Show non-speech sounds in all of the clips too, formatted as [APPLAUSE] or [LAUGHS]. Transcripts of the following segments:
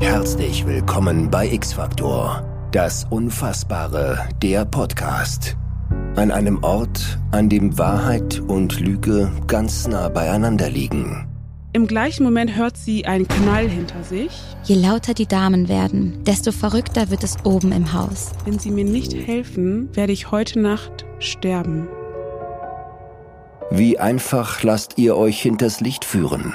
Herzlich willkommen bei X-Factor, das Unfassbare, der Podcast. An einem Ort, an dem Wahrheit und Lüge ganz nah beieinander liegen. Im gleichen Moment hört sie einen Knall hinter sich. Je lauter die Damen werden, desto verrückter wird es oben im Haus. Wenn sie mir nicht helfen, werde ich heute Nacht sterben. Wie einfach lasst ihr euch hinters Licht führen?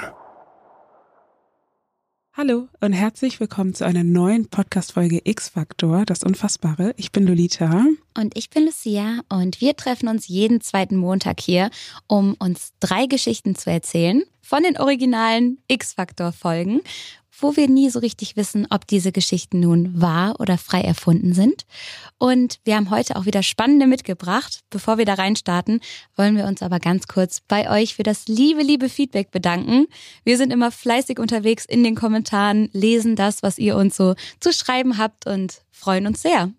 Hallo und herzlich willkommen zu einer neuen Podcast-Folge X-Faktor, das Unfassbare. Ich bin Lolita. Und ich bin Lucia und wir treffen uns jeden zweiten Montag hier, um uns drei Geschichten zu erzählen von den originalen X-Faktor-Folgen wo wir nie so richtig wissen, ob diese Geschichten nun wahr oder frei erfunden sind. Und wir haben heute auch wieder spannende mitgebracht. Bevor wir da reinstarten, wollen wir uns aber ganz kurz bei euch für das liebe, liebe Feedback bedanken. Wir sind immer fleißig unterwegs in den Kommentaren, lesen das, was ihr uns so zu schreiben habt und freuen uns sehr.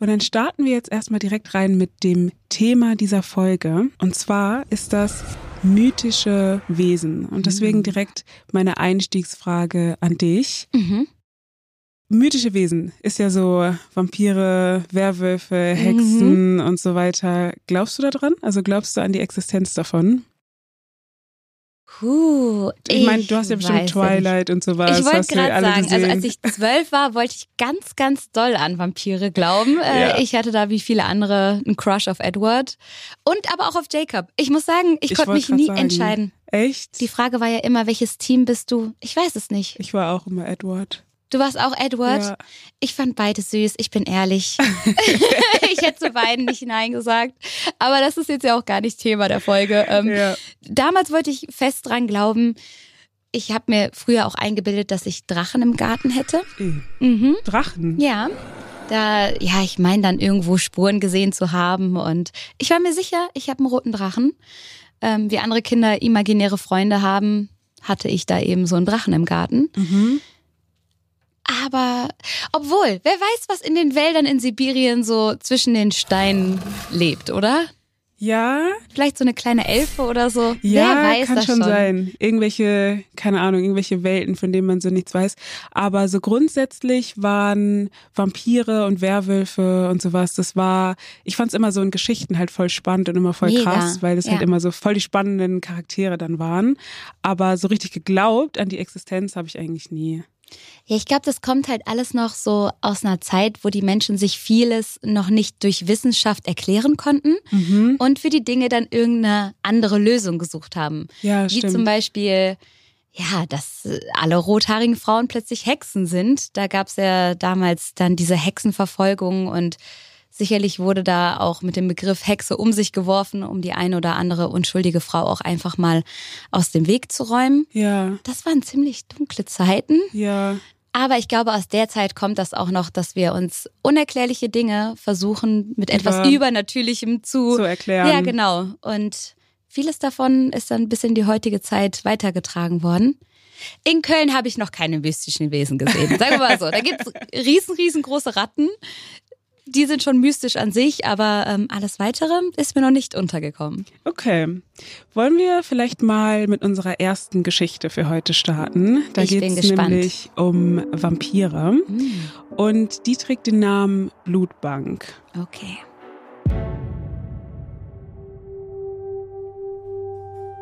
Und dann starten wir jetzt erstmal direkt rein mit dem Thema dieser Folge. Und zwar ist das mythische Wesen. Und deswegen mhm. direkt meine Einstiegsfrage an dich. Mhm. Mythische Wesen ist ja so Vampire, Werwölfe, Hexen mhm. und so weiter. Glaubst du daran? Also glaubst du an die Existenz davon? Puh, ich meine, du hast ja bestimmt Twilight nicht. und sowas. Ich wollte gerade sagen, gesehen. also als ich zwölf war, wollte ich ganz, ganz doll an Vampire glauben. Äh, ja. Ich hatte da wie viele andere einen Crush auf Edward und aber auch auf Jacob. Ich muss sagen, ich, ich konnte mich nie sagen. entscheiden. Echt? Die Frage war ja immer, welches Team bist du? Ich weiß es nicht. Ich war auch immer Edward. Du warst auch Edward. Ja. Ich fand beide süß, ich bin ehrlich. [LAUGHS] [LAUGHS] ich hätte zu beiden nicht Nein gesagt. Aber das ist jetzt ja auch gar nicht Thema der Folge. Ähm, ja. Damals wollte ich fest dran glauben, ich habe mir früher auch eingebildet, dass ich Drachen im Garten hätte. Mhm. Drachen? Ja. Da, ja, ich meine dann irgendwo Spuren gesehen zu haben. Und ich war mir sicher, ich habe einen roten Drachen. Ähm, wie andere Kinder imaginäre Freunde haben, hatte ich da eben so einen Drachen im Garten. Mhm. Aber obwohl, wer weiß, was in den Wäldern in Sibirien so zwischen den Steinen lebt, oder? Ja. Vielleicht so eine kleine Elfe oder so. Ja, Wer weiß kann das schon, schon sein. Irgendwelche, keine Ahnung, irgendwelche Welten, von denen man so nichts weiß. Aber so grundsätzlich waren Vampire und Werwölfe und sowas, das war, ich fand es immer so in Geschichten halt voll spannend und immer voll Mega. krass, weil das halt ja. halt immer so voll die spannenden Charaktere dann waren. Aber so richtig geglaubt an die Existenz habe ich eigentlich nie. Ja, ich glaube, das kommt halt alles noch so aus einer Zeit, wo die Menschen sich vieles noch nicht durch Wissenschaft erklären konnten mhm. und für die Dinge dann irgendeine andere Lösung gesucht haben. Ja, Wie stimmt. zum Beispiel, ja, dass alle rothaarigen Frauen plötzlich Hexen sind. Da gab es ja damals dann diese Hexenverfolgung und Sicherlich wurde da auch mit dem Begriff Hexe um sich geworfen, um die eine oder andere unschuldige Frau auch einfach mal aus dem Weg zu räumen. Ja. Das waren ziemlich dunkle Zeiten. Ja. Aber ich glaube, aus der Zeit kommt das auch noch, dass wir uns unerklärliche Dinge versuchen, mit etwas Über Übernatürlichem zu, zu erklären. Ja, genau. Und vieles davon ist dann bis in die heutige Zeit weitergetragen worden. In Köln habe ich noch keine mystischen Wesen gesehen. Sagen wir mal so. Da gibt es riesen, riesengroße Ratten, die sind schon mystisch an sich, aber ähm, alles weitere ist mir noch nicht untergekommen. Okay. Wollen wir vielleicht mal mit unserer ersten Geschichte für heute starten? Da geht es nämlich um Vampire. Mhm. Und die trägt den Namen Blutbank. Okay.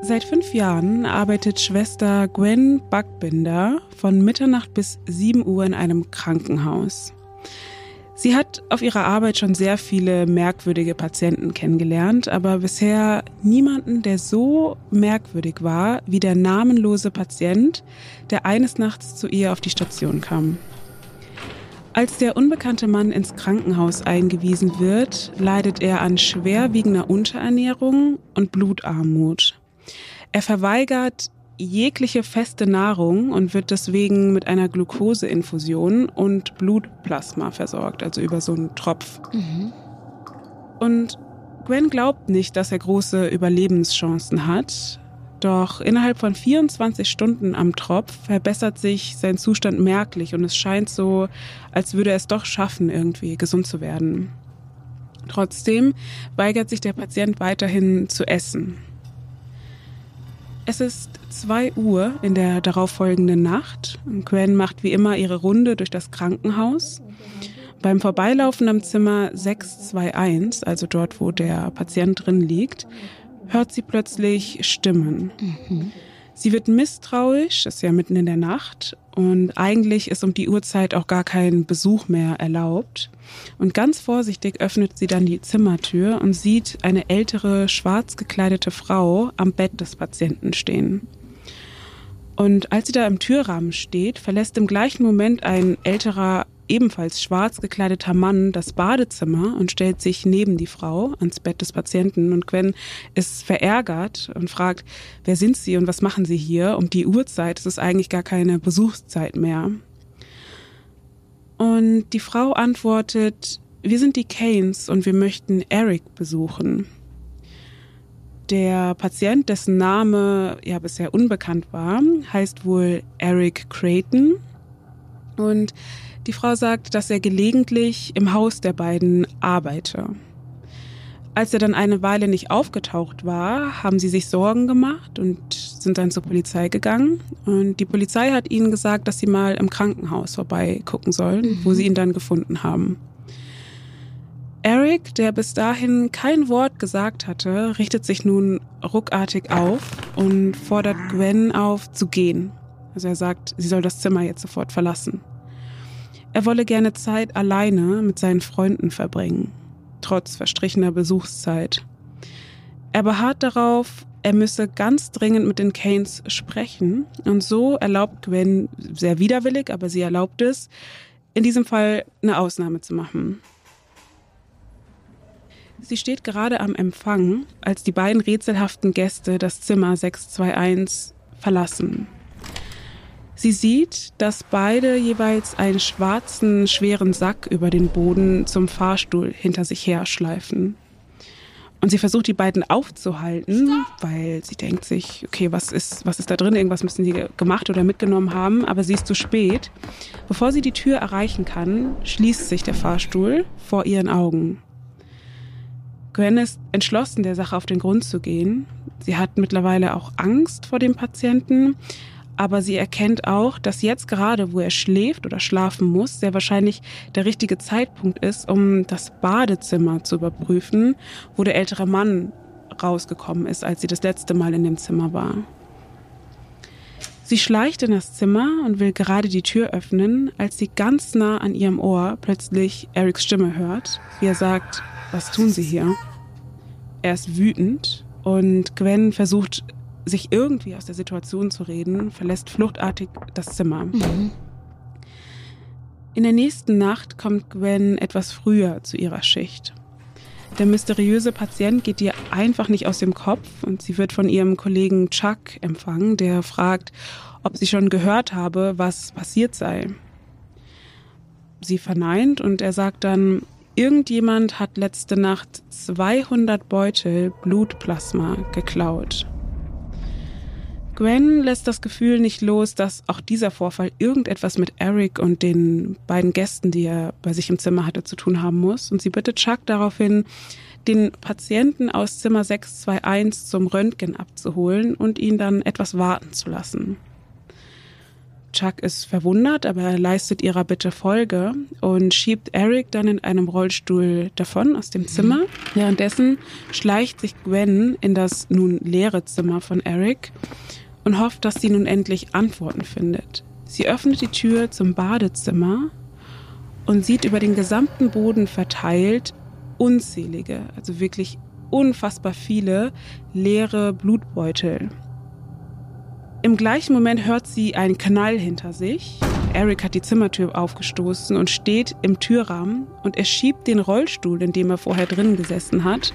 Seit fünf Jahren arbeitet Schwester Gwen Backbinder von Mitternacht bis 7 Uhr in einem Krankenhaus. Sie hat auf ihrer Arbeit schon sehr viele merkwürdige Patienten kennengelernt, aber bisher niemanden, der so merkwürdig war wie der namenlose Patient, der eines Nachts zu ihr auf die Station kam. Als der unbekannte Mann ins Krankenhaus eingewiesen wird, leidet er an schwerwiegender Unterernährung und Blutarmut. Er verweigert jegliche feste Nahrung und wird deswegen mit einer Glukoseinfusion und Blutplasma versorgt, also über so einen Tropf. Mhm. Und Gwen glaubt nicht, dass er große Überlebenschancen hat. Doch innerhalb von 24 Stunden am Tropf verbessert sich sein Zustand merklich und es scheint so, als würde er es doch schaffen, irgendwie gesund zu werden. Trotzdem weigert sich der Patient weiterhin zu essen. Es ist 2 Uhr in der darauffolgenden Nacht. Gwen macht wie immer ihre Runde durch das Krankenhaus. Beim Vorbeilaufen am Zimmer 621, also dort, wo der Patient drin liegt, hört sie plötzlich Stimmen. Mhm. Sie wird misstrauisch, ist ja mitten in der Nacht und eigentlich ist um die Uhrzeit auch gar kein Besuch mehr erlaubt. Und ganz vorsichtig öffnet sie dann die Zimmertür und sieht eine ältere, schwarz gekleidete Frau am Bett des Patienten stehen. Und als sie da im Türrahmen steht, verlässt im gleichen Moment ein älterer ebenfalls schwarz gekleideter Mann das Badezimmer und stellt sich neben die Frau ans Bett des Patienten. Und Gwen ist verärgert und fragt, wer sind Sie und was machen Sie hier? Um die Uhrzeit, es ist eigentlich gar keine Besuchszeit mehr. Und die Frau antwortet, wir sind die Keynes und wir möchten Eric besuchen. Der Patient, dessen Name ja bisher unbekannt war, heißt wohl Eric Creighton. Und die Frau sagt, dass er gelegentlich im Haus der beiden arbeite. Als er dann eine Weile nicht aufgetaucht war, haben sie sich Sorgen gemacht und sind dann zur Polizei gegangen. Und die Polizei hat ihnen gesagt, dass sie mal im Krankenhaus vorbeigucken sollen, mhm. wo sie ihn dann gefunden haben. Eric, der bis dahin kein Wort gesagt hatte, richtet sich nun ruckartig auf und fordert Gwen auf zu gehen. Also er sagt, sie soll das Zimmer jetzt sofort verlassen. Er wolle gerne Zeit alleine mit seinen Freunden verbringen, trotz verstrichener Besuchszeit. Er beharrt darauf, er müsse ganz dringend mit den Keynes sprechen und so erlaubt Gwen, sehr widerwillig, aber sie erlaubt es, in diesem Fall eine Ausnahme zu machen. Sie steht gerade am Empfang, als die beiden rätselhaften Gäste das Zimmer 621 verlassen. Sie sieht, dass beide jeweils einen schwarzen, schweren Sack über den Boden zum Fahrstuhl hinter sich her schleifen. Und sie versucht, die beiden aufzuhalten, weil sie denkt sich, okay, was ist, was ist da drin? Irgendwas müssen sie gemacht oder mitgenommen haben. Aber sie ist zu spät. Bevor sie die Tür erreichen kann, schließt sich der Fahrstuhl vor ihren Augen. Gwen ist entschlossen, der Sache auf den Grund zu gehen. Sie hat mittlerweile auch Angst vor dem Patienten, aber sie erkennt auch, dass jetzt gerade, wo er schläft oder schlafen muss, sehr wahrscheinlich der richtige Zeitpunkt ist, um das Badezimmer zu überprüfen, wo der ältere Mann rausgekommen ist, als sie das letzte Mal in dem Zimmer war. Sie schleicht in das Zimmer und will gerade die Tür öffnen, als sie ganz nah an ihrem Ohr plötzlich Erics Stimme hört, wie er sagt, was tun Sie hier? Er ist wütend und Gwen versucht sich irgendwie aus der Situation zu reden, verlässt fluchtartig das Zimmer. Mhm. In der nächsten Nacht kommt Gwen etwas früher zu ihrer Schicht. Der mysteriöse Patient geht ihr einfach nicht aus dem Kopf und sie wird von ihrem Kollegen Chuck empfangen, der fragt, ob sie schon gehört habe, was passiert sei. Sie verneint und er sagt dann, irgendjemand hat letzte Nacht 200 Beutel Blutplasma geklaut. Gwen lässt das Gefühl nicht los, dass auch dieser Vorfall irgendetwas mit Eric und den beiden Gästen, die er bei sich im Zimmer hatte, zu tun haben muss. Und sie bittet Chuck daraufhin, den Patienten aus Zimmer 621 zum Röntgen abzuholen und ihn dann etwas warten zu lassen. Chuck ist verwundert, aber er leistet ihrer Bitte Folge und schiebt Eric dann in einem Rollstuhl davon aus dem Zimmer. Währenddessen schleicht sich Gwen in das nun leere Zimmer von Eric und hofft, dass sie nun endlich Antworten findet. Sie öffnet die Tür zum Badezimmer und sieht über den gesamten Boden verteilt unzählige, also wirklich unfassbar viele leere Blutbeutel. Im gleichen Moment hört sie einen Knall hinter sich. Eric hat die Zimmertür aufgestoßen und steht im Türrahmen und er schiebt den Rollstuhl, in dem er vorher drin gesessen hat,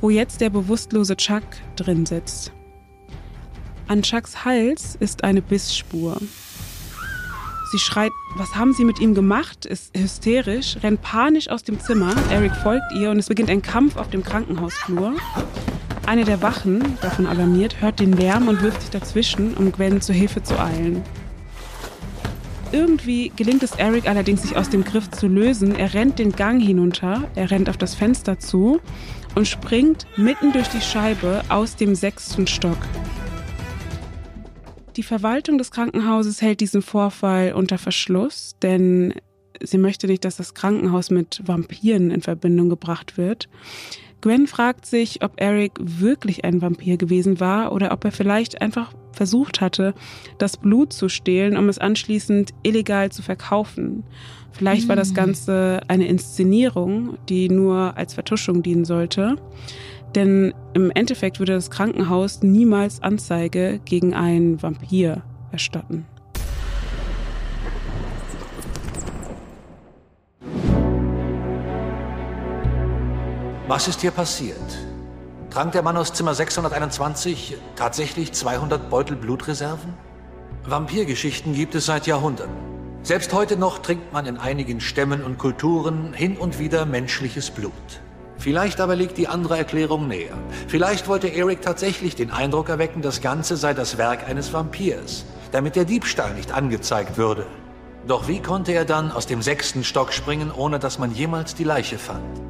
wo jetzt der bewusstlose Chuck drin sitzt. An Chucks Hals ist eine Bissspur. Sie schreit, was haben Sie mit ihm gemacht? Ist hysterisch, rennt panisch aus dem Zimmer. Eric folgt ihr und es beginnt ein Kampf auf dem Krankenhausflur. Eine der Wachen, davon alarmiert, hört den Lärm und wirft sich dazwischen, um Gwen zur Hilfe zu eilen. Irgendwie gelingt es Eric allerdings, sich aus dem Griff zu lösen. Er rennt den Gang hinunter, er rennt auf das Fenster zu und springt mitten durch die Scheibe aus dem sechsten Stock. Die Verwaltung des Krankenhauses hält diesen Vorfall unter Verschluss, denn sie möchte nicht, dass das Krankenhaus mit Vampiren in Verbindung gebracht wird. Gwen fragt sich, ob Eric wirklich ein Vampir gewesen war oder ob er vielleicht einfach versucht hatte, das Blut zu stehlen, um es anschließend illegal zu verkaufen. Vielleicht war das hm. Ganze eine Inszenierung, die nur als Vertuschung dienen sollte. Denn im Endeffekt würde das Krankenhaus niemals Anzeige gegen einen Vampir erstatten. Was ist hier passiert? Trank der Mann aus Zimmer 621 tatsächlich 200 Beutel Blutreserven? Vampirgeschichten gibt es seit Jahrhunderten. Selbst heute noch trinkt man in einigen Stämmen und Kulturen hin und wieder menschliches Blut. Vielleicht aber liegt die andere Erklärung näher. Vielleicht wollte Eric tatsächlich den Eindruck erwecken, das Ganze sei das Werk eines Vampirs, damit der Diebstahl nicht angezeigt würde. Doch wie konnte er dann aus dem sechsten Stock springen, ohne dass man jemals die Leiche fand?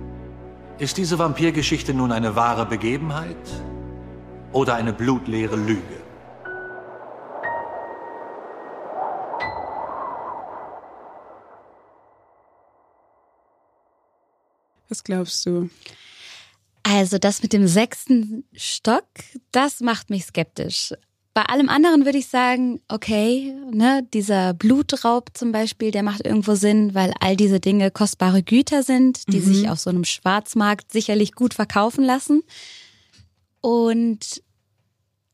Ist diese Vampirgeschichte nun eine wahre Begebenheit oder eine blutleere Lüge? Was glaubst du? Also das mit dem sechsten Stock, das macht mich skeptisch. Bei allem anderen würde ich sagen, okay, ne, dieser Blutraub zum Beispiel, der macht irgendwo Sinn, weil all diese Dinge kostbare Güter sind, die mhm. sich auf so einem Schwarzmarkt sicherlich gut verkaufen lassen. Und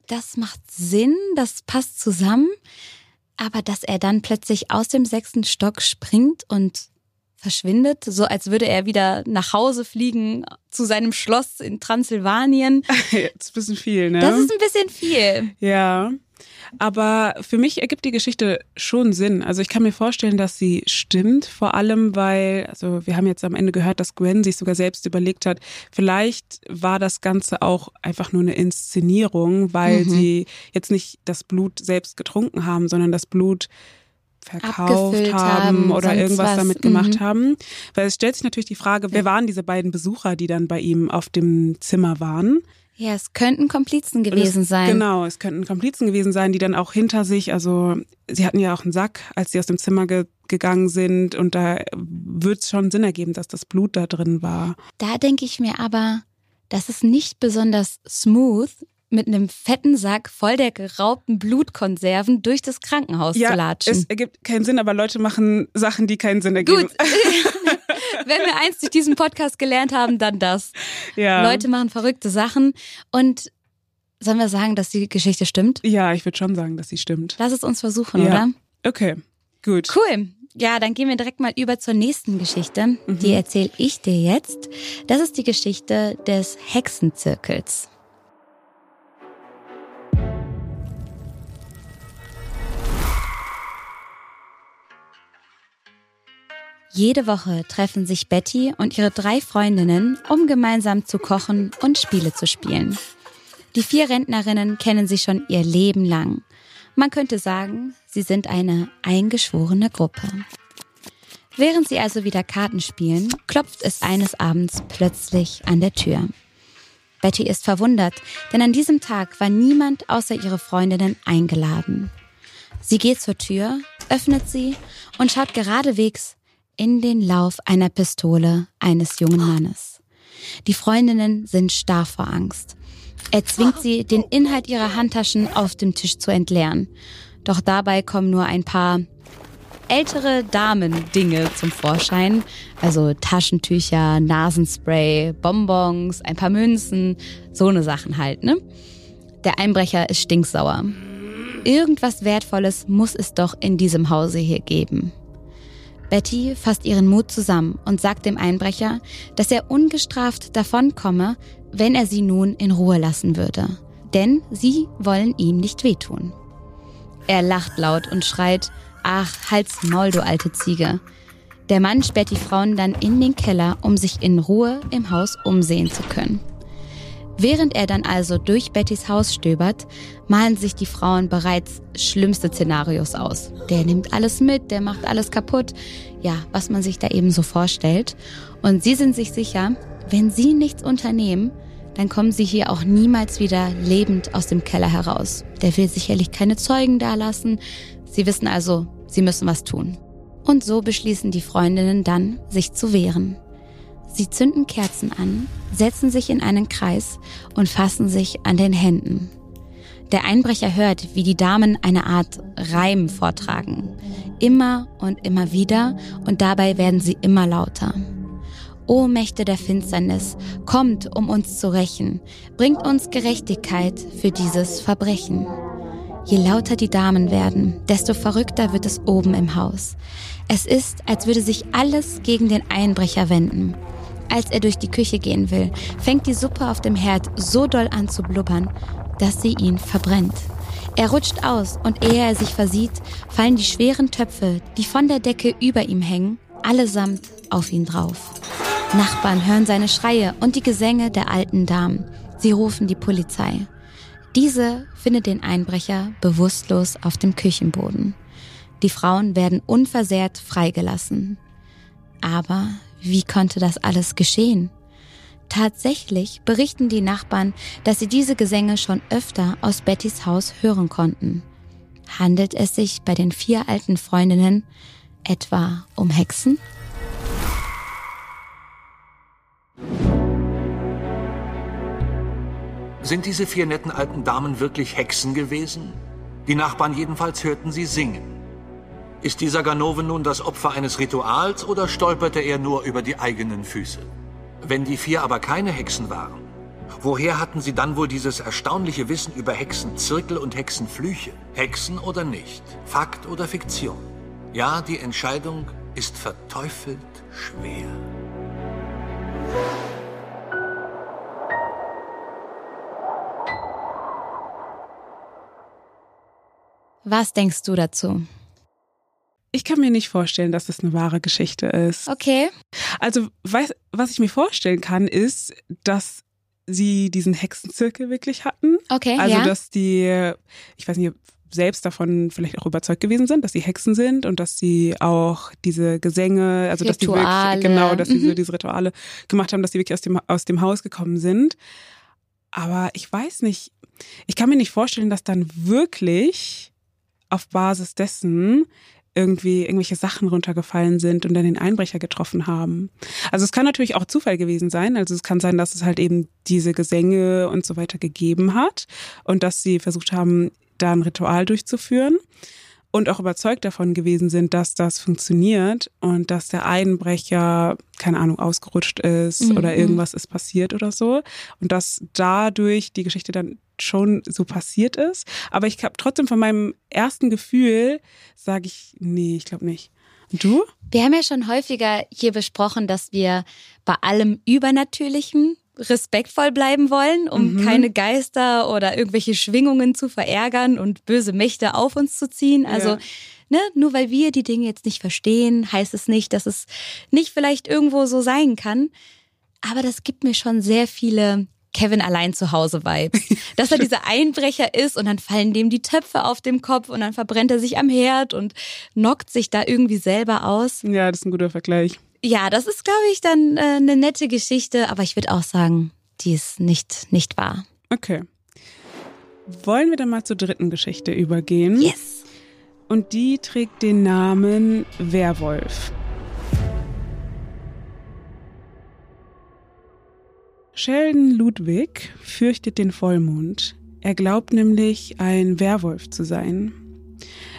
das macht Sinn, das passt zusammen. Aber dass er dann plötzlich aus dem sechsten Stock springt und verschwindet, so als würde er wieder nach Hause fliegen zu seinem Schloss in Transsilvanien. [LAUGHS] das ist ein bisschen viel, ne? Das ist ein bisschen viel. Ja. Aber für mich ergibt die Geschichte schon Sinn. Also ich kann mir vorstellen, dass sie stimmt, vor allem weil, also wir haben jetzt am Ende gehört, dass Gwen sich sogar selbst überlegt hat, vielleicht war das Ganze auch einfach nur eine Inszenierung, weil mhm. sie jetzt nicht das Blut selbst getrunken haben, sondern das Blut verkauft haben, oder irgendwas was. damit gemacht mhm. haben. Weil es stellt sich natürlich die Frage, wer waren diese beiden Besucher, die dann bei ihm auf dem Zimmer waren? Ja, es könnten Komplizen gewesen es, sein. Genau, es könnten Komplizen gewesen sein, die dann auch hinter sich, also sie hatten ja auch einen Sack, als sie aus dem Zimmer ge gegangen sind und da wird es schon Sinn ergeben, dass das Blut da drin war. Da denke ich mir aber, das ist nicht besonders smooth, mit einem fetten Sack voll der geraubten Blutkonserven durch das Krankenhaus ja, zu latschen. Es ergibt keinen Sinn, aber Leute machen Sachen, die keinen Sinn ergeben. Gut. [LAUGHS] Wenn wir eins durch diesen Podcast gelernt haben, dann das. Ja. Leute machen verrückte Sachen und sollen wir sagen, dass die Geschichte stimmt? Ja, ich würde schon sagen, dass sie stimmt. Lass es uns versuchen, ja. oder? Okay, gut. Cool. Ja, dann gehen wir direkt mal über zur nächsten Geschichte. Mhm. Die erzähle ich dir jetzt. Das ist die Geschichte des Hexenzirkels. Jede Woche treffen sich Betty und ihre drei Freundinnen, um gemeinsam zu kochen und Spiele zu spielen. Die vier Rentnerinnen kennen sich schon ihr Leben lang. Man könnte sagen, sie sind eine eingeschworene Gruppe. Während sie also wieder Karten spielen, klopft es eines Abends plötzlich an der Tür. Betty ist verwundert, denn an diesem Tag war niemand außer ihre Freundinnen eingeladen. Sie geht zur Tür, öffnet sie und schaut geradewegs in den Lauf einer Pistole eines jungen Mannes. Die Freundinnen sind starr vor Angst. Er zwingt sie, den Inhalt ihrer Handtaschen auf dem Tisch zu entleeren. Doch dabei kommen nur ein paar ältere Damen-Dinge zum Vorschein. Also Taschentücher, Nasenspray, Bonbons, ein paar Münzen, so eine Sachen halt, ne? Der Einbrecher ist stinksauer. Irgendwas Wertvolles muss es doch in diesem Hause hier geben. Betty fasst ihren Mut zusammen und sagt dem Einbrecher, dass er ungestraft davonkomme, wenn er sie nun in Ruhe lassen würde. Denn sie wollen ihm nicht wehtun. Er lacht laut und schreit, ach, halt's Maul, du alte Ziege. Der Mann sperrt die Frauen dann in den Keller, um sich in Ruhe im Haus umsehen zu können. Während er dann also durch Bettys Haus stöbert, malen sich die Frauen bereits schlimmste Szenarios aus. Der nimmt alles mit, der macht alles kaputt. Ja, was man sich da eben so vorstellt. Und sie sind sich sicher, wenn sie nichts unternehmen, dann kommen sie hier auch niemals wieder lebend aus dem Keller heraus. Der will sicherlich keine Zeugen dalassen. Sie wissen also, sie müssen was tun. Und so beschließen die Freundinnen dann, sich zu wehren. Sie zünden Kerzen an, setzen sich in einen Kreis und fassen sich an den Händen. Der Einbrecher hört, wie die Damen eine Art Reim vortragen. Immer und immer wieder und dabei werden sie immer lauter. O Mächte der Finsternis, kommt, um uns zu rächen, bringt uns Gerechtigkeit für dieses Verbrechen. Je lauter die Damen werden, desto verrückter wird es oben im Haus. Es ist, als würde sich alles gegen den Einbrecher wenden. Als er durch die Küche gehen will, fängt die Suppe auf dem Herd so doll an zu blubbern, dass sie ihn verbrennt. Er rutscht aus und ehe er sich versieht, fallen die schweren Töpfe, die von der Decke über ihm hängen, allesamt auf ihn drauf. Nachbarn hören seine Schreie und die Gesänge der alten Damen. Sie rufen die Polizei. Diese findet den Einbrecher bewusstlos auf dem Küchenboden. Die Frauen werden unversehrt freigelassen. Aber wie konnte das alles geschehen? Tatsächlich berichten die Nachbarn, dass sie diese Gesänge schon öfter aus Bettys Haus hören konnten. Handelt es sich bei den vier alten Freundinnen etwa um Hexen? Sind diese vier netten alten Damen wirklich Hexen gewesen? Die Nachbarn jedenfalls hörten sie singen. Ist dieser Ganove nun das Opfer eines Rituals oder stolperte er nur über die eigenen Füße? Wenn die vier aber keine Hexen waren, woher hatten sie dann wohl dieses erstaunliche Wissen über Hexenzirkel und Hexenflüche? Hexen oder nicht? Fakt oder Fiktion? Ja, die Entscheidung ist verteufelt schwer. Was denkst du dazu? Ich kann mir nicht vorstellen, dass das eine wahre Geschichte ist. Okay. Also, was, was ich mir vorstellen kann, ist, dass sie diesen Hexenzirkel wirklich hatten. Okay, Also, ja. dass die, ich weiß nicht, selbst davon vielleicht auch überzeugt gewesen sind, dass sie Hexen sind und dass sie auch diese Gesänge, also dass die Rituale. wirklich, genau, dass sie so Mhm. diese Rituale gemacht haben, dass sie wirklich aus dem, aus dem Haus gekommen sind. Aber ich weiß nicht, ich kann mir nicht vorstellen, dass dann wirklich auf Basis dessen irgendwie irgendwelche Sachen runtergefallen sind und dann den Einbrecher getroffen haben. Also es kann natürlich auch Zufall gewesen sein. Also es kann sein, dass es halt eben diese Gesänge und so weiter gegeben hat und dass sie versucht haben, da ein Ritual durchzuführen und auch überzeugt davon gewesen sind, dass das funktioniert und dass der Einbrecher, keine Ahnung, ausgerutscht ist Mhm. oder irgendwas ist passiert oder so und dass dadurch die Geschichte dann schon so passiert ist. Aber ich habe trotzdem von meinem ersten Gefühl, sage ich, nee, ich glaube nicht. Und du? Wir haben ja schon häufiger hier besprochen, dass wir bei allem Übernatürlichen respektvoll bleiben wollen, um Mhm. keine Geister oder irgendwelche Schwingungen zu verärgern und böse Mächte auf uns zu ziehen. Also, Ja. ne, nur weil wir die Dinge jetzt nicht verstehen, heißt es nicht, dass es nicht vielleicht irgendwo so sein kann. Aber das gibt mir schon sehr viele Kevin allein zu Hause Vibes. [LAUGHS] Dass er dieser Einbrecher ist und dann fallen dem die Töpfe auf dem Kopf und dann verbrennt er sich am Herd und knockt sich da irgendwie selber aus. Ja, das ist ein guter Vergleich. Ja, das ist, glaube ich, dann äh, eine nette Geschichte, aber ich würde auch sagen, die ist nicht, nicht wahr. Okay. Wollen wir dann mal zur dritten Geschichte übergehen? Yes. Und die trägt den Namen Werwolf. Sheldon Ludwig fürchtet den Vollmond. Er glaubt nämlich, ein Werwolf zu sein.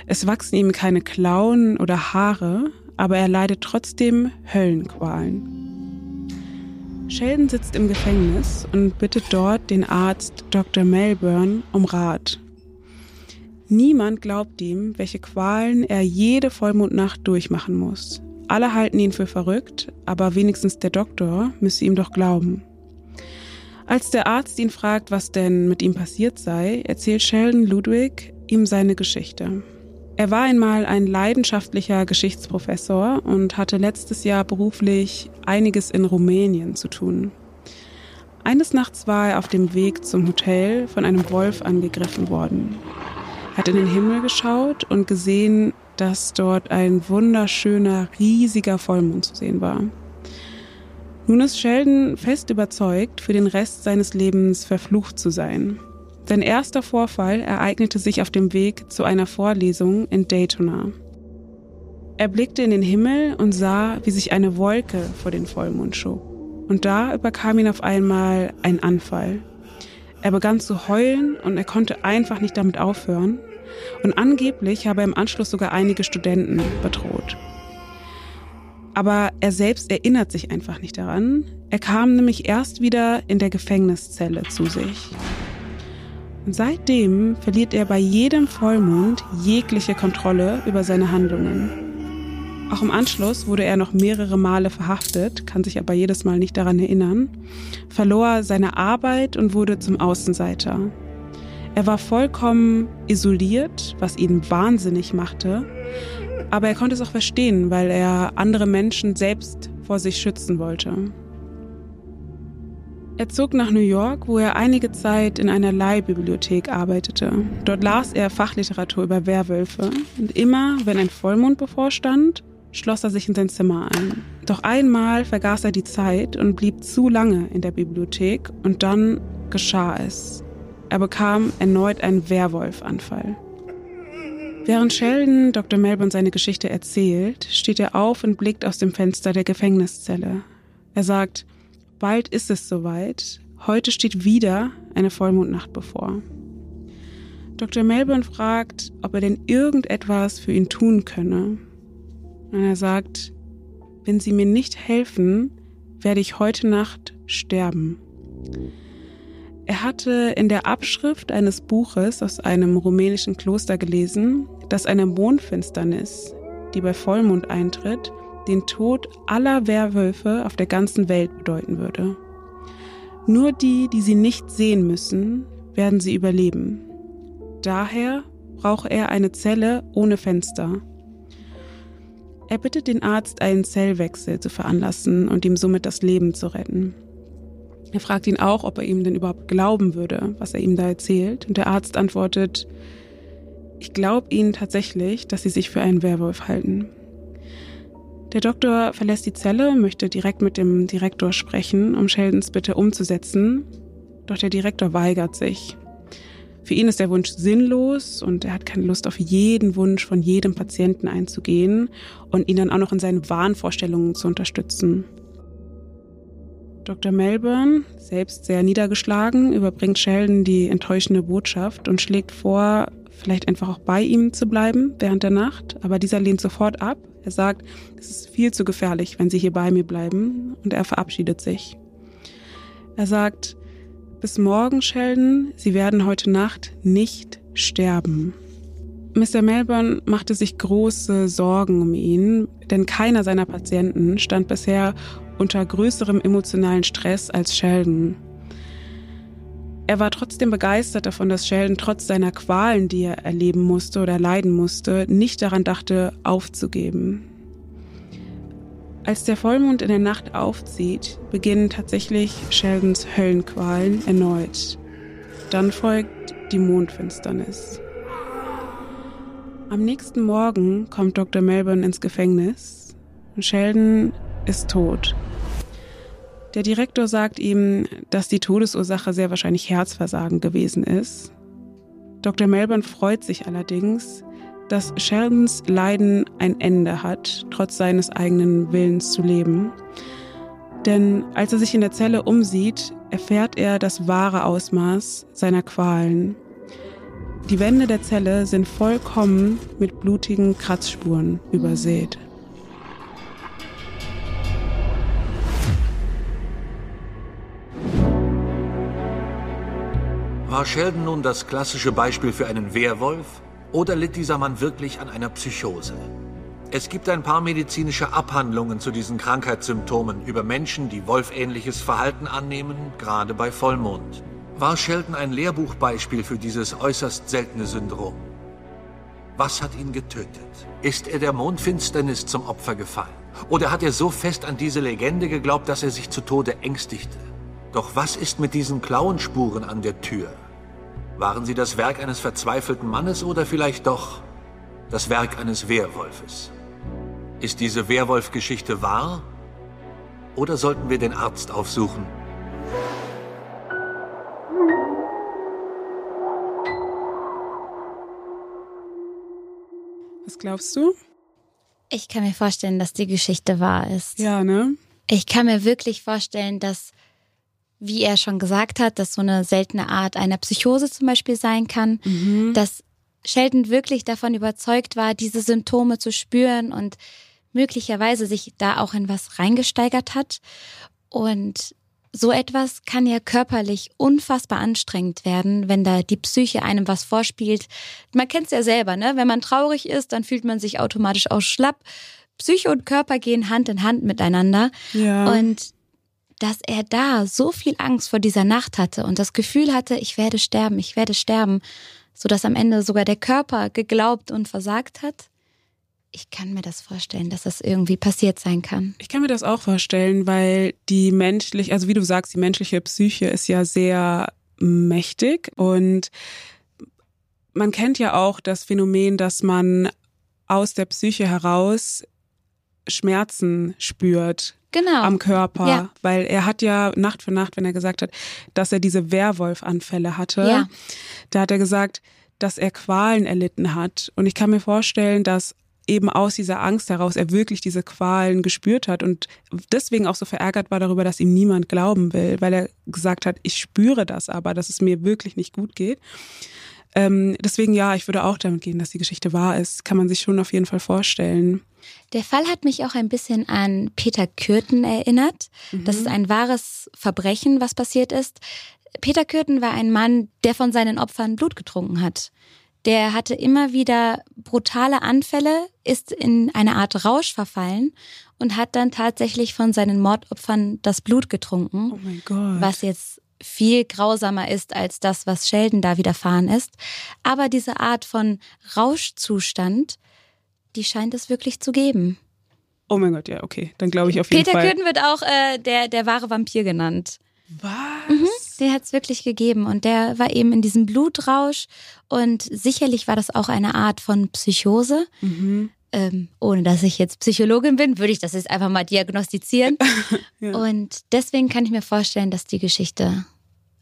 Es wachsen ihm keine Klauen oder Haare, aber er leidet trotzdem Höllenqualen. Sheldon sitzt im Gefängnis und bittet dort den Arzt Dr. Melbourne um Rat. Niemand glaubt ihm, welche Qualen er jede Vollmondnacht durchmachen muss. Alle halten ihn für verrückt, aber wenigstens der Doktor müsse ihm doch glauben. Als der Arzt ihn fragt, was denn mit ihm passiert sei, erzählt Sheldon Ludwig ihm seine Geschichte. Er war einmal ein leidenschaftlicher Geschichtsprofessor und hatte letztes Jahr beruflich einiges in Rumänien zu tun. Eines Nachts war er auf dem Weg zum Hotel von einem Wolf angegriffen worden. Er hat in den Himmel geschaut und gesehen, dass dort ein wunderschöner, riesiger Vollmond zu sehen war. Nun ist Sheldon fest überzeugt, für den Rest seines Lebens verflucht zu sein. Sein erster Vorfall ereignete sich auf dem Weg zu einer Vorlesung in Daytona. Er blickte in den Himmel und sah, wie sich eine Wolke vor den Vollmond schob. Und da überkam ihn auf einmal ein Anfall. Er begann zu heulen und er konnte einfach nicht damit aufhören. Und angeblich habe er im Anschluss sogar einige Studenten bedroht. Aber er selbst erinnert sich einfach nicht daran. Er kam nämlich erst wieder in der Gefängniszelle zu sich. Seitdem verliert er bei jedem Vollmond jegliche Kontrolle über seine Handlungen. Auch im Anschluss wurde er noch mehrere Male verhaftet, kann sich aber jedes Mal nicht daran erinnern, verlor seine Arbeit und wurde zum Außenseiter. Er war vollkommen isoliert, was ihn wahnsinnig machte, aber er konnte es auch verstehen, weil er andere Menschen selbst vor sich schützen wollte. Er zog nach New York, wo er einige Zeit in einer Leihbibliothek arbeitete. Dort las er Fachliteratur über Werwölfe und immer, wenn ein Vollmond bevorstand, schloss er sich in sein Zimmer ein. Doch einmal vergaß er die Zeit und blieb zu lange in der Bibliothek und dann geschah es. Er bekam erneut einen Werwolfanfall. Während Sheldon Dr. Melbourne seine Geschichte erzählt, steht er auf und blickt aus dem Fenster der Gefängniszelle. Er sagt, bald ist es soweit, heute steht wieder eine Vollmondnacht bevor. Dr. Melbourne fragt, ob er denn irgendetwas für ihn tun könne. Und er sagt, wenn Sie mir nicht helfen, werde ich heute Nacht sterben. Er hatte in der Abschrift eines Buches aus einem rumänischen Kloster gelesen, dass eine Mondfinsternis, die bei Vollmond eintritt, den Tod aller Werwölfe auf der ganzen Welt bedeuten würde. Nur die, die sie nicht sehen müssen, werden sie überleben. Daher brauche er eine Zelle ohne Fenster, er bittet den Arzt, einen Zellwechsel zu veranlassen und ihm somit das Leben zu retten. Er fragt ihn auch, ob er ihm denn überhaupt glauben würde, was er ihm da erzählt. Und der Arzt antwortet, ich glaube Ihnen tatsächlich, dass Sie sich für einen Werwolf halten. Der Doktor verlässt die Zelle, möchte direkt mit dem Direktor sprechen, um Sheldons Bitte umzusetzen. Doch der Direktor weigert sich. Für ihn ist der Wunsch sinnlos und er hat keine Lust auf jeden Wunsch von jedem Patienten einzugehen und ihn dann auch noch in seinen Wahnvorstellungen zu unterstützen. Dr. Melbourne, selbst sehr niedergeschlagen, überbringt Sheldon die enttäuschende Botschaft und schlägt vor, vielleicht einfach auch bei ihm zu bleiben während der Nacht, aber dieser lehnt sofort ab. Er sagt, es ist viel zu gefährlich, wenn Sie hier bei mir bleiben und er verabschiedet sich. Er sagt, bis morgen, Sheldon. Sie werden heute Nacht nicht sterben. Mr. Melbourne machte sich große Sorgen um ihn, denn keiner seiner Patienten stand bisher unter größerem emotionalen Stress als Sheldon. Er war trotzdem begeistert davon, dass Sheldon trotz seiner Qualen, die er erleben musste oder leiden musste, nicht daran dachte, aufzugeben. Als der Vollmond in der Nacht aufzieht, beginnen tatsächlich Sheldons Höllenqualen erneut. Dann folgt die Mondfinsternis. Am nächsten Morgen kommt Dr. Melbourne ins Gefängnis und Sheldon ist tot. Der Direktor sagt ihm, dass die Todesursache sehr wahrscheinlich Herzversagen gewesen ist. Dr. Melbourne freut sich allerdings, dass Sheldons Leiden ein Ende hat, trotz seines eigenen Willens zu leben. Denn als er sich in der Zelle umsieht, erfährt er das wahre Ausmaß seiner Qualen. Die Wände der Zelle sind vollkommen mit blutigen Kratzspuren übersät. War Sheldon nun das klassische Beispiel für einen Werwolf? Oder litt dieser Mann wirklich an einer Psychose? Es gibt ein paar medizinische Abhandlungen zu diesen Krankheitssymptomen über Menschen, die wolfähnliches Verhalten annehmen, gerade bei Vollmond. War Sheldon ein Lehrbuchbeispiel für dieses äußerst seltene Syndrom? Was hat ihn getötet? Ist er der Mondfinsternis zum Opfer gefallen? Oder hat er so fest an diese Legende geglaubt, dass er sich zu Tode ängstigte? Doch was ist mit diesen Klauenspuren an der Tür? Waren sie das Werk eines verzweifelten Mannes oder vielleicht doch das Werk eines Werwolfes? Ist diese Werwolf-Geschichte wahr Oder sollten wir den Arzt aufsuchen? Was glaubst du? Ich kann mir vorstellen, dass die Geschichte wahr ist. Ja, ne? Ich kann mir wirklich vorstellen, dass, wie er schon gesagt hat, dass so eine seltene Art einer Psychose zum Beispiel sein kann, Mhm. dass Sheldon wirklich davon überzeugt war, diese Symptome zu spüren und möglicherweise sich da auch in was reingesteigert hat. Und so etwas kann ja körperlich unfassbar anstrengend werden, wenn da die Psyche einem was vorspielt. Man kennt es ja selber, ne? Wenn man traurig ist, dann fühlt man sich automatisch auch schlapp. Psyche und Körper gehen Hand in Hand miteinander. Ja. Und dass er da so viel Angst vor dieser Nacht hatte und das Gefühl hatte, ich werde sterben, ich werde sterben, so dass am Ende sogar der Körper geglaubt und versagt hat. Ich kann mir das vorstellen, dass das irgendwie passiert sein kann. Ich kann mir das auch vorstellen, weil die menschliche, also wie du sagst, die menschliche Psyche ist ja sehr mächtig und man kennt ja auch das Phänomen, dass man aus der Psyche heraus Schmerzen spürt Genau. am Körper, Ja. weil er hat ja Nacht für Nacht, wenn er gesagt hat, dass er diese Werwolf-Anfälle hatte, Ja. da hat er gesagt, dass er Qualen erlitten hat. Und ich kann mir vorstellen, dass eben aus dieser Angst heraus er wirklich diese Qualen gespürt hat und deswegen auch so verärgert war darüber, dass ihm niemand glauben will, weil er gesagt hat, ich spüre das aber, dass es mir wirklich nicht gut geht. Ähm, deswegen ja, ich würde auch damit gehen, dass die Geschichte wahr ist. Kann man sich schon auf jeden Fall vorstellen. Der Fall hat mich auch ein bisschen an Peter Kürten erinnert. Das Mhm. ist ein wahres Verbrechen, was passiert ist. Peter Kürten war ein Mann, der von seinen Opfern Blut getrunken hat. Der hatte immer wieder brutale Anfälle, ist in eine Art Rausch verfallen und hat dann tatsächlich von seinen Mordopfern das Blut getrunken Oh mein Gott. was jetzt viel grausamer ist als das, was Sheldon da widerfahren ist. Aber diese Art von Rauschzustand, die scheint es wirklich zu geben. Oh mein Gott, ja, okay. Dann glaube ich auf jeden Peter Fall. Kürten wird auch äh, der, der wahre Vampir genannt. Was? Den hat es wirklich gegeben und der war eben in diesem Blutrausch und sicherlich war das auch eine Art von Psychose. Mhm. Ähm, ohne dass ich jetzt Psychologin bin, würde ich das jetzt einfach mal diagnostizieren. [LAUGHS] Ja. Und deswegen kann ich mir vorstellen, dass die Geschichte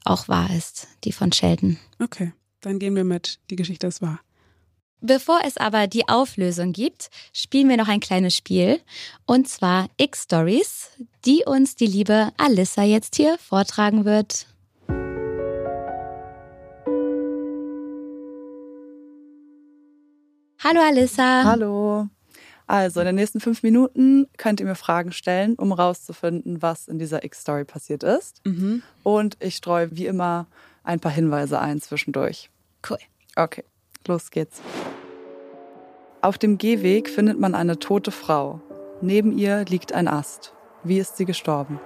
auch wahr ist, die von Sheldon. Okay, dann gehen wir mit. Die Geschichte ist wahr. Bevor es aber die Auflösung gibt, spielen wir noch ein kleines Spiel. Und zwar X-Stories, die uns die liebe Alissa jetzt hier vortragen wird. Hallo Alissa. Hallo. Also in den nächsten fünf Minuten könnt ihr mir Fragen stellen, um rauszufinden, was in dieser X-Story passiert ist. Mhm. Und ich streue wie immer ein paar Hinweise ein zwischendurch. Cool. Okay, los geht's. Auf dem Gehweg findet man eine tote Frau. Neben ihr liegt ein Ast. Wie ist sie gestorben?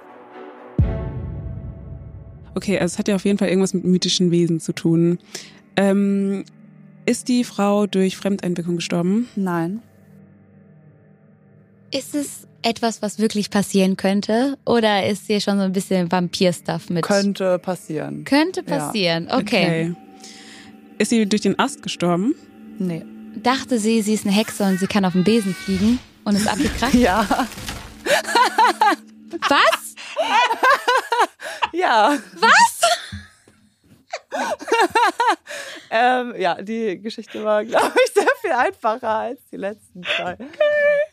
Okay, also es hat ja auf jeden Fall irgendwas mit mythischen Wesen zu tun. Ähm, ist die Frau durch Fremdeinwirkung gestorben? Nein. Ist es etwas, was wirklich passieren könnte? Oder ist hier schon so ein bisschen Vampir-Stuff mit? Könnte passieren. Könnte Ja. passieren, okay. Ist sie durch den Ast gestorben? Nee. Dachte sie, sie ist eine Hexe und sie kann auf dem Besen fliegen und ist abgekratzt? [LAUGHS] Ja. Was? Ja. Was? [LAUGHS] ähm, ja, die Geschichte war, glaube ich, sehr viel einfacher als die letzten zwei.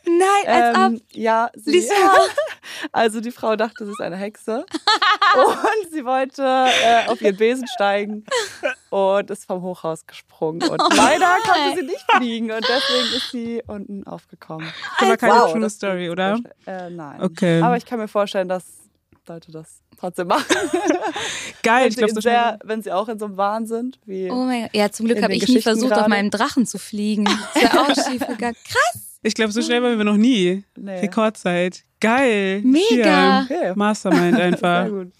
Nein, als ob. Ähm, ja, sie, [LAUGHS] also die Frau dachte, sie ist eine Hexe und sie wollte äh, auf ihren Besen steigen und ist vom Hochhaus gesprungen und [LAUGHS] leider konnte sie nicht fliegen und deswegen ist sie unten aufgekommen. Das war keine Wow, True das Story, oder? Äh, nein. Okay. Aber ich kann mir vorstellen, dass Leute das trotzdem machen. [LAUGHS] Geil, wenn, ich sie glaube, so sehr, schnell. wenn sie auch in so einem Wahn sind. Wie Oh mein Gott. Ja, zum Glück habe ich nie versucht, auf gerade. meinem Drachen zu fliegen. [LAUGHS] Das wäre auch schief gegangen. Krass. Ich glaube, so schnell waren wir noch nie. Nee. Rekordzeit. Geil. Mega. Hier. Mastermind einfach. Sehr gut.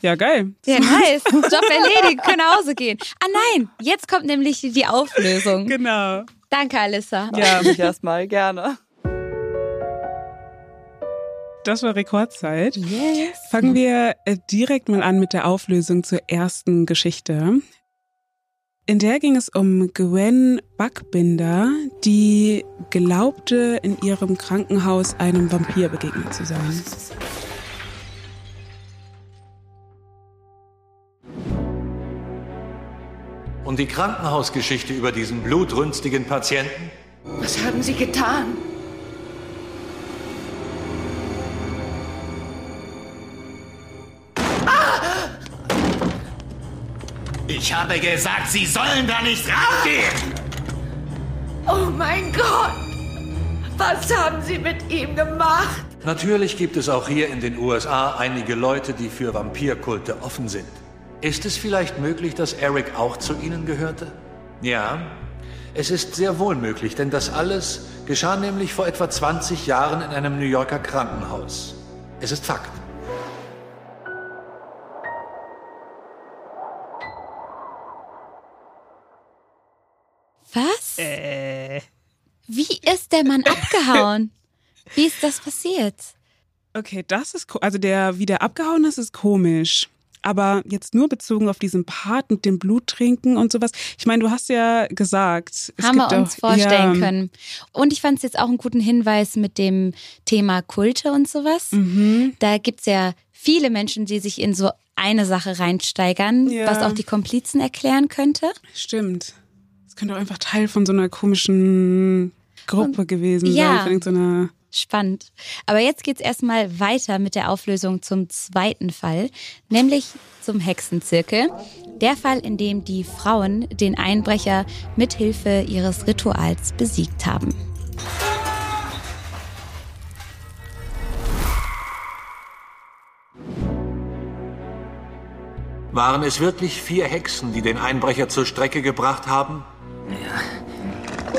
Ja, geil. Ja, [LAUGHS] nice. Job erledigt, können nach Hause gehen. Ah nein, jetzt kommt nämlich die Auflösung. Genau. Danke, Alissa. Ja, Ich erstmal gerne. das war Rekordzeit. Yes. Fangen wir äh, direkt mal an mit der Auflösung zur ersten Geschichte. In der ging es um Gwen Backbinder, die glaubte, in ihrem Krankenhaus einem Vampir begegnet zu sein. Und die Krankenhausgeschichte über diesen blutrünstigen Patienten? Was haben Sie getan? Ich habe gesagt, Sie sollen da nicht raufgehen! Oh mein Gott! Was haben Sie mit ihm gemacht? Natürlich gibt es auch hier in den USA einige Leute, die für Vampirkulte offen sind. Ist es vielleicht möglich, dass Eric auch zu ihnen gehörte? Ja, es ist sehr wohl möglich, denn das alles geschah nämlich vor etwa 20 Jahren in einem New Yorker Krankenhaus. Es ist Fakt. Was? Äh. Wie ist der Mann abgehauen? Wie ist das passiert? Okay, das ist, ko- also der, wie der abgehauen ist, ist komisch. Aber jetzt nur bezogen auf diesen Part mit dem Bluttrinken und sowas. Ich meine, du hast ja gesagt, es Haben wir uns auch, vorstellen ja, können. Und ich fand es jetzt auch einen guten Hinweis mit dem Thema Kulte und sowas. Mhm. Da gibt's ja viele Menschen, die sich in so eine Sache reinsteigern, Ja. was auch die Komplizen erklären könnte. Stimmt. Es könnte auch einfach Teil von so einer komischen Gruppe gewesen ja. sein, von irgendeiner. Spannend. Aber jetzt geht's erstmal weiter mit der Auflösung zum zweiten Fall, nämlich zum Hexenzirkel. Der Fall, in dem die Frauen den Einbrecher mithilfe ihres Rituals besiegt haben. Waren es wirklich vier Hexen, die den Einbrecher zur Strecke gebracht haben?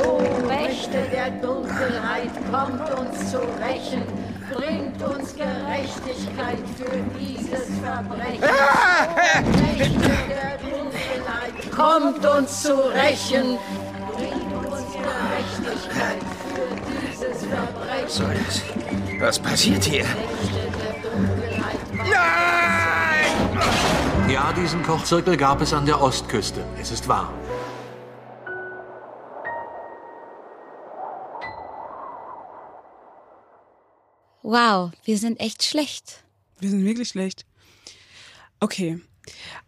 O Mächte der Dunkelheit, kommt Gerechtigkeit für dieses Verbrechen. O Mächte der Dunkelheit, kommt uns zu rächen, bringt uns Gerechtigkeit für dieses Verbrechen. Soll das? Was passiert hier? Ja, diesen Kochzirkel gab es an der Ostküste. Es ist wahr. Wow, wir sind echt schlecht. Wir sind wirklich schlecht. Okay.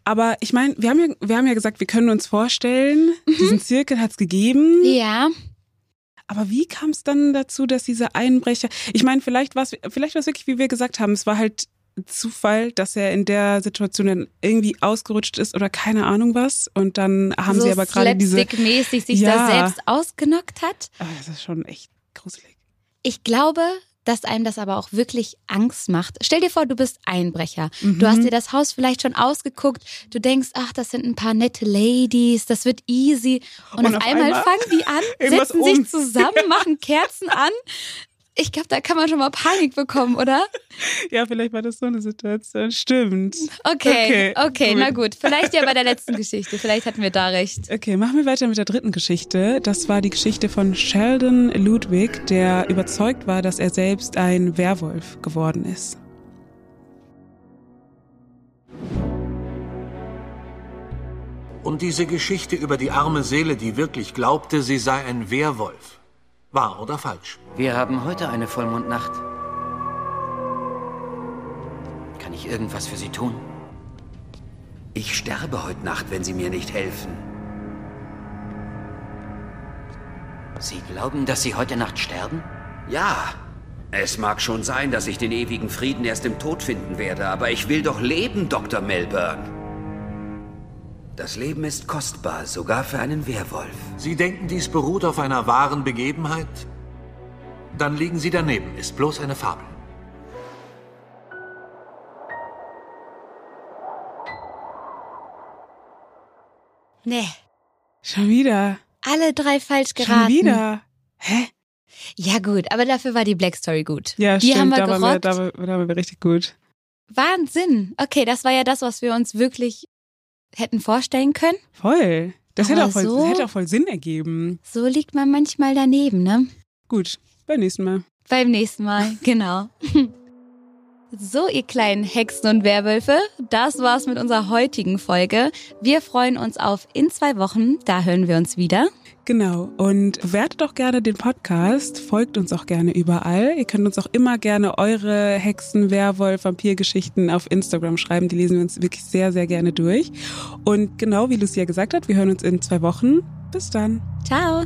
Aber ich meine, wir haben ja, wir haben ja gesagt, wir können uns vorstellen, diesen Zirkel hat es gegeben. Ja, Aber wie kam es dann dazu, dass dieser Einbrecher, ich meine, vielleicht war es vielleicht war's wirklich, wie wir gesagt haben, es war halt Zufall, dass er in der Situation dann irgendwie ausgerutscht ist oder keine Ahnung was. Und dann haben so sie aber gerade diese. slapstick-mäßig sich Ja. da selbst ausgenockt hat. Ah, das ist schon echt gruselig. Ich glaube, dass einem das aber auch wirklich Angst macht. Stell dir vor, du bist Einbrecher. Du hast dir das Haus vielleicht schon ausgeguckt. Du denkst, ach, das sind ein paar nette Ladies, das wird easy. Und, Und auf, auf einmal, einmal fangen die an, [LAUGHS] setzen um. sich zusammen, machen Kerzen an. [LAUGHS] Ich glaube, da kann man schon mal Panik bekommen, oder? [LAUGHS] Ja, vielleicht war das so eine Situation. Stimmt. Okay, okay, Okay, na gut. Vielleicht ja bei der letzten [LAUGHS] Geschichte. Vielleicht hatten wir da recht. Okay, machen wir weiter mit der dritten Geschichte. Das war die Geschichte von Sheldon Ludwig, der überzeugt war, dass er selbst ein Werwolf geworden ist. Und diese Geschichte über die arme Seele, die wirklich glaubte, sie sei ein Werwolf. Wahr oder falsch? Wir haben heute eine Vollmondnacht. Kann ich irgendwas für Sie tun? Ich sterbe heute Nacht, wenn Sie mir nicht helfen. Sie glauben, dass Sie heute Nacht sterben? Ja, es mag schon sein, dass ich den ewigen Frieden erst im Tod finden werde, aber ich will doch leben, Dr. Melbourne. Das Leben ist kostbar, sogar für einen Werwolf. Sie denken, dies beruht auf einer wahren Begebenheit? Dann liegen Sie daneben, ist bloß eine Fabel. Nee, Schon wieder. alle drei falsch Schon geraten. wieder. Hä? Ja gut, aber dafür war die Black Story gut. Ja, die stimmt. haben wir da, waren wir, gerockt. da, da waren wir richtig gut. Wahnsinn. Okay, das war ja das, was wir uns wirklich hätten vorstellen können. Voll. Das hätte voll, so- hätte auch voll Sinn ergeben. So liegt man manchmal daneben, ne? Gut, beim nächsten Mal. Beim nächsten Mal, [LAUGHS] genau. So, ihr kleinen Hexen und Werwölfe, das war's mit unserer heutigen Folge. Wir freuen uns auf in zwei Wochen, da hören wir uns wieder. Genau. Und bewertet doch gerne den Podcast, folgt uns auch gerne überall. Ihr könnt uns auch immer gerne eure Hexen, Werwolf, Vampirgeschichten auf Instagram schreiben. Die lesen wir uns wirklich sehr, sehr gerne durch. Und genau wie Lucia gesagt hat, wir hören uns in zwei Wochen. Bis dann. Ciao.